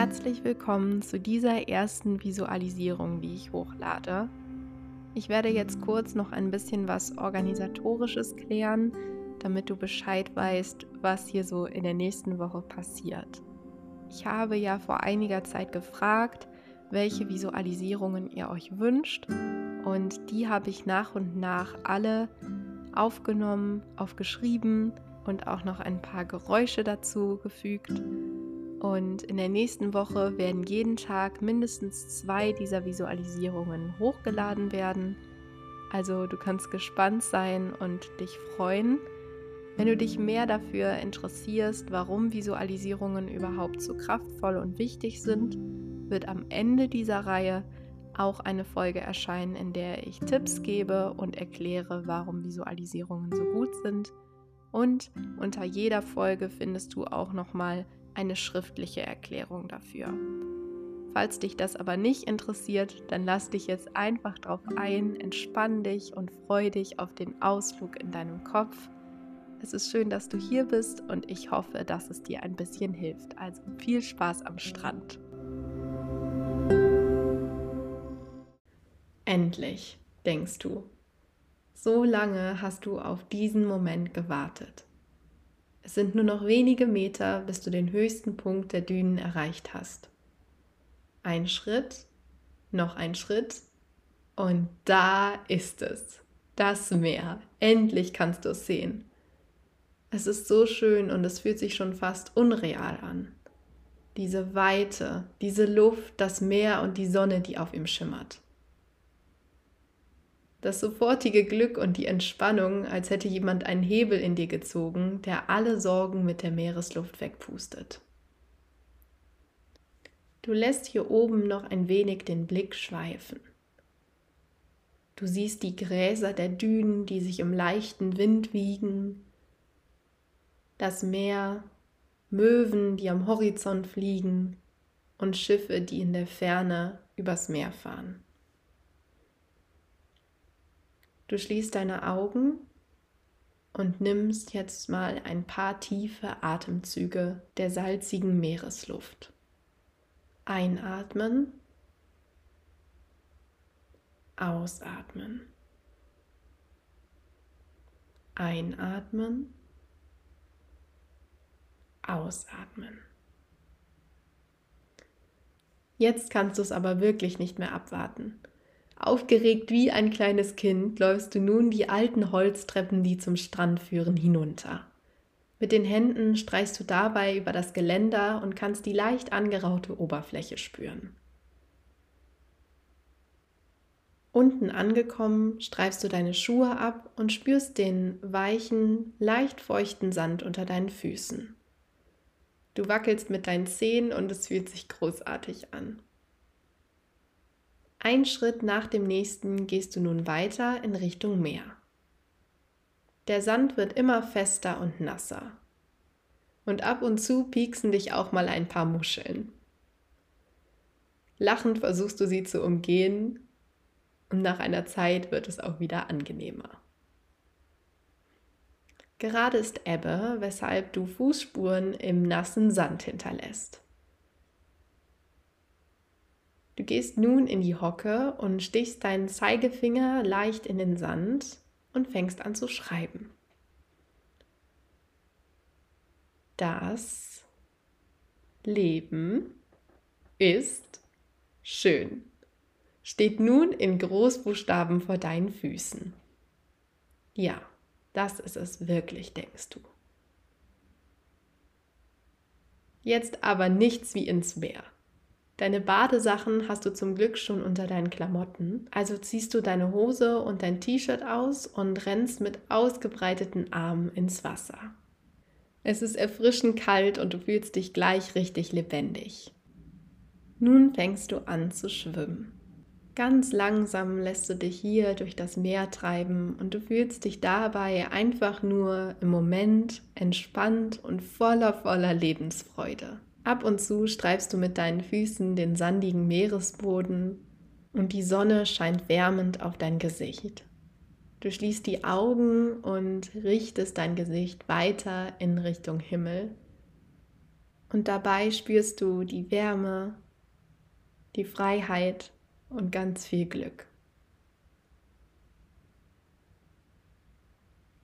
herzlich willkommen zu dieser ersten Visualisierung, die ich hochlade. Ich werde jetzt kurz noch ein bisschen was organisatorisches klären, damit du Bescheid weißt, was hier so in der nächsten Woche passiert. Ich habe ja vor einiger Zeit gefragt, welche Visualisierungen ihr euch wünscht und die habe ich nach und nach alle aufgenommen, aufgeschrieben und auch noch ein paar Geräusche dazu gefügt. Und in der nächsten Woche werden jeden Tag mindestens zwei dieser Visualisierungen hochgeladen werden. Also du kannst gespannt sein und dich freuen. Wenn du dich mehr dafür interessierst, warum Visualisierungen überhaupt so kraftvoll und wichtig sind, wird am Ende dieser Reihe auch eine Folge erscheinen, in der ich Tipps gebe und erkläre, warum Visualisierungen so gut sind. Und unter jeder Folge findest du auch nochmal eine schriftliche Erklärung dafür. Falls dich das aber nicht interessiert, dann lass dich jetzt einfach drauf ein, entspann dich und freu dich auf den Ausflug in deinem Kopf. Es ist schön, dass du hier bist und ich hoffe, dass es dir ein bisschen hilft. Also viel Spaß am Strand. Endlich, denkst du. So lange hast du auf diesen Moment gewartet. Es sind nur noch wenige Meter, bis du den höchsten Punkt der Dünen erreicht hast. Ein Schritt, noch ein Schritt und da ist es. Das Meer. Endlich kannst du es sehen. Es ist so schön und es fühlt sich schon fast unreal an. Diese Weite, diese Luft, das Meer und die Sonne, die auf ihm schimmert. Das sofortige Glück und die Entspannung, als hätte jemand einen Hebel in dir gezogen, der alle Sorgen mit der Meeresluft wegpustet. Du lässt hier oben noch ein wenig den Blick schweifen. Du siehst die Gräser der Dünen, die sich im leichten Wind wiegen, das Meer, Möwen, die am Horizont fliegen und Schiffe, die in der Ferne übers Meer fahren. Du schließt deine Augen und nimmst jetzt mal ein paar tiefe Atemzüge der salzigen Meeresluft. Einatmen, ausatmen. Einatmen, ausatmen. Jetzt kannst du es aber wirklich nicht mehr abwarten. Aufgeregt wie ein kleines Kind läufst du nun die alten Holztreppen, die zum Strand führen, hinunter. Mit den Händen streichst du dabei über das Geländer und kannst die leicht angeraute Oberfläche spüren. Unten angekommen, streifst du deine Schuhe ab und spürst den weichen, leicht feuchten Sand unter deinen Füßen. Du wackelst mit deinen Zehen und es fühlt sich großartig an. Ein Schritt nach dem nächsten gehst du nun weiter in Richtung Meer. Der Sand wird immer fester und nasser. Und ab und zu pieksen dich auch mal ein paar Muscheln. Lachend versuchst du sie zu umgehen und nach einer Zeit wird es auch wieder angenehmer. Gerade ist Ebbe, weshalb du Fußspuren im nassen Sand hinterlässt. Du gehst nun in die Hocke und stichst deinen Zeigefinger leicht in den Sand und fängst an zu schreiben. Das Leben ist schön. Steht nun in Großbuchstaben vor deinen Füßen. Ja, das ist es wirklich, denkst du. Jetzt aber nichts wie ins Meer. Deine Badesachen hast du zum Glück schon unter deinen Klamotten. Also ziehst du deine Hose und dein T-Shirt aus und rennst mit ausgebreiteten Armen ins Wasser. Es ist erfrischend kalt und du fühlst dich gleich richtig lebendig. Nun fängst du an zu schwimmen. Ganz langsam lässt du dich hier durch das Meer treiben und du fühlst dich dabei einfach nur im Moment entspannt und voller voller Lebensfreude. Ab und zu streifst du mit deinen Füßen den sandigen Meeresboden und die Sonne scheint wärmend auf dein Gesicht. Du schließt die Augen und richtest dein Gesicht weiter in Richtung Himmel. Und dabei spürst du die Wärme, die Freiheit und ganz viel Glück.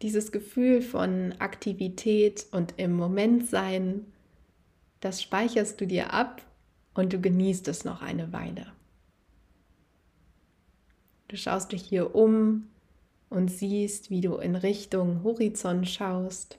Dieses Gefühl von Aktivität und im Moment sein, das speicherst du dir ab und du genießt es noch eine Weile. Du schaust dich hier um und siehst, wie du in Richtung Horizont schaust.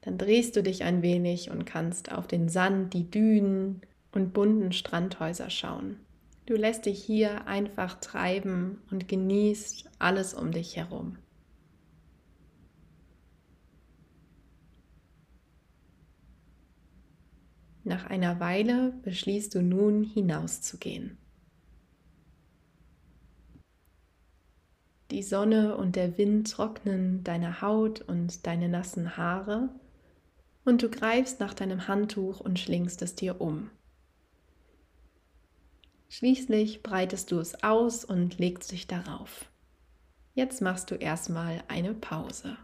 Dann drehst du dich ein wenig und kannst auf den Sand, die Dünen und bunten Strandhäuser schauen. Du lässt dich hier einfach treiben und genießt alles um dich herum. Nach einer Weile beschließt du nun hinauszugehen. Die Sonne und der Wind trocknen deine Haut und deine nassen Haare und du greifst nach deinem Handtuch und schlingst es dir um. Schließlich breitest du es aus und legst dich darauf. Jetzt machst du erstmal eine Pause.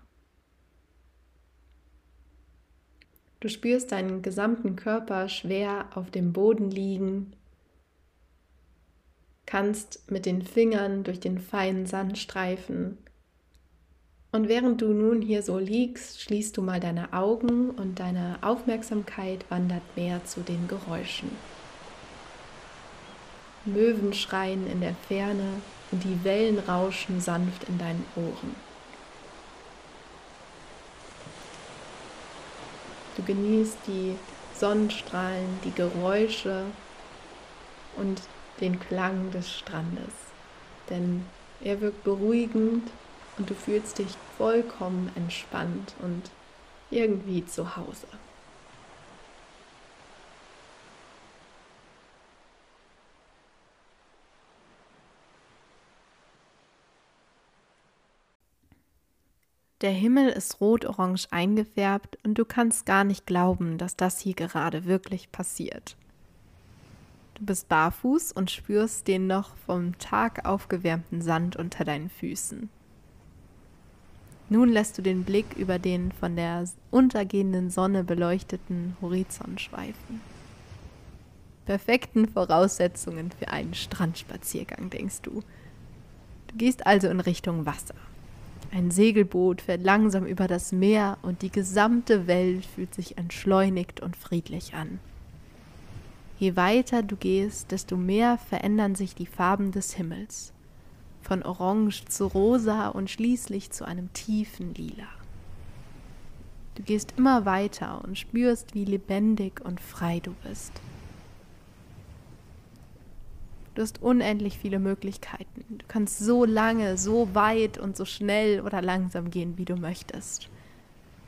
Du spürst deinen gesamten Körper schwer auf dem Boden liegen, kannst mit den Fingern durch den feinen Sand streifen. Und während du nun hier so liegst, schließt du mal deine Augen und deine Aufmerksamkeit wandert mehr zu den Geräuschen. Möwen schreien in der Ferne und die Wellen rauschen sanft in deinen Ohren. Du genießt die Sonnenstrahlen, die Geräusche und den Klang des Strandes, denn er wirkt beruhigend und du fühlst dich vollkommen entspannt und irgendwie zu Hause. Der Himmel ist rot-orange eingefärbt und du kannst gar nicht glauben, dass das hier gerade wirklich passiert. Du bist barfuß und spürst den noch vom Tag aufgewärmten Sand unter deinen Füßen. Nun lässt du den Blick über den von der untergehenden Sonne beleuchteten Horizont schweifen. Perfekten Voraussetzungen für einen Strandspaziergang, denkst du. Du gehst also in Richtung Wasser. Ein Segelboot fährt langsam über das Meer und die gesamte Welt fühlt sich entschleunigt und friedlich an. Je weiter du gehst, desto mehr verändern sich die Farben des Himmels, von orange zu rosa und schließlich zu einem tiefen Lila. Du gehst immer weiter und spürst, wie lebendig und frei du bist. Du hast unendlich viele Möglichkeiten. Du kannst so lange, so weit und so schnell oder langsam gehen, wie du möchtest.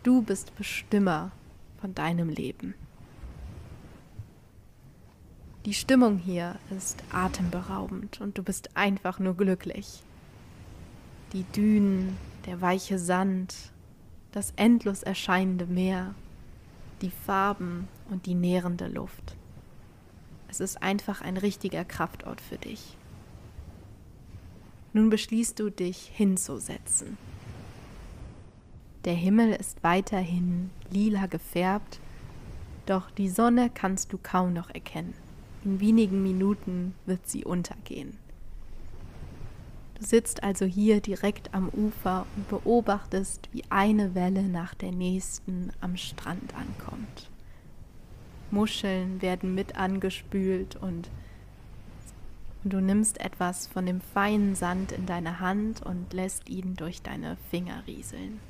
Du bist Bestimmer von deinem Leben. Die Stimmung hier ist atemberaubend und du bist einfach nur glücklich. Die Dünen, der weiche Sand, das endlos erscheinende Meer, die Farben und die nährende Luft. Es ist einfach ein richtiger Kraftort für dich. Nun beschließt du dich hinzusetzen. Der Himmel ist weiterhin lila gefärbt, doch die Sonne kannst du kaum noch erkennen. In wenigen Minuten wird sie untergehen. Du sitzt also hier direkt am Ufer und beobachtest, wie eine Welle nach der nächsten am Strand ankommt. Muscheln werden mit angespült und, du nimmst etwas von dem feinen Sand in deine Hand und lässt ihn durch deine Finger rieseln.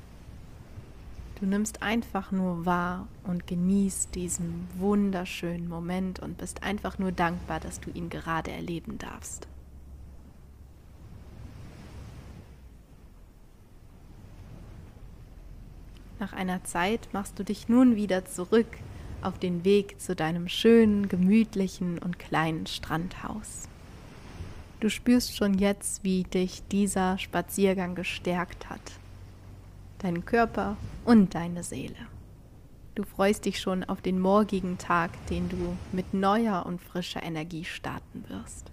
Du nimmst einfach nur wahr und genießt diesen wunderschönen Moment und bist einfach nur dankbar, dass du ihn gerade erleben darfst. Nach einer Zeit machst du dich nun wieder zurück auf den Weg zu deinem schönen, gemütlichen und kleinen Strandhaus. Du spürst schon jetzt, wie dich dieser Spaziergang gestärkt hat. Deinen Körper und deine Seele. Du freust dich schon auf den morgigen Tag, den du mit neuer und frischer Energie starten wirst.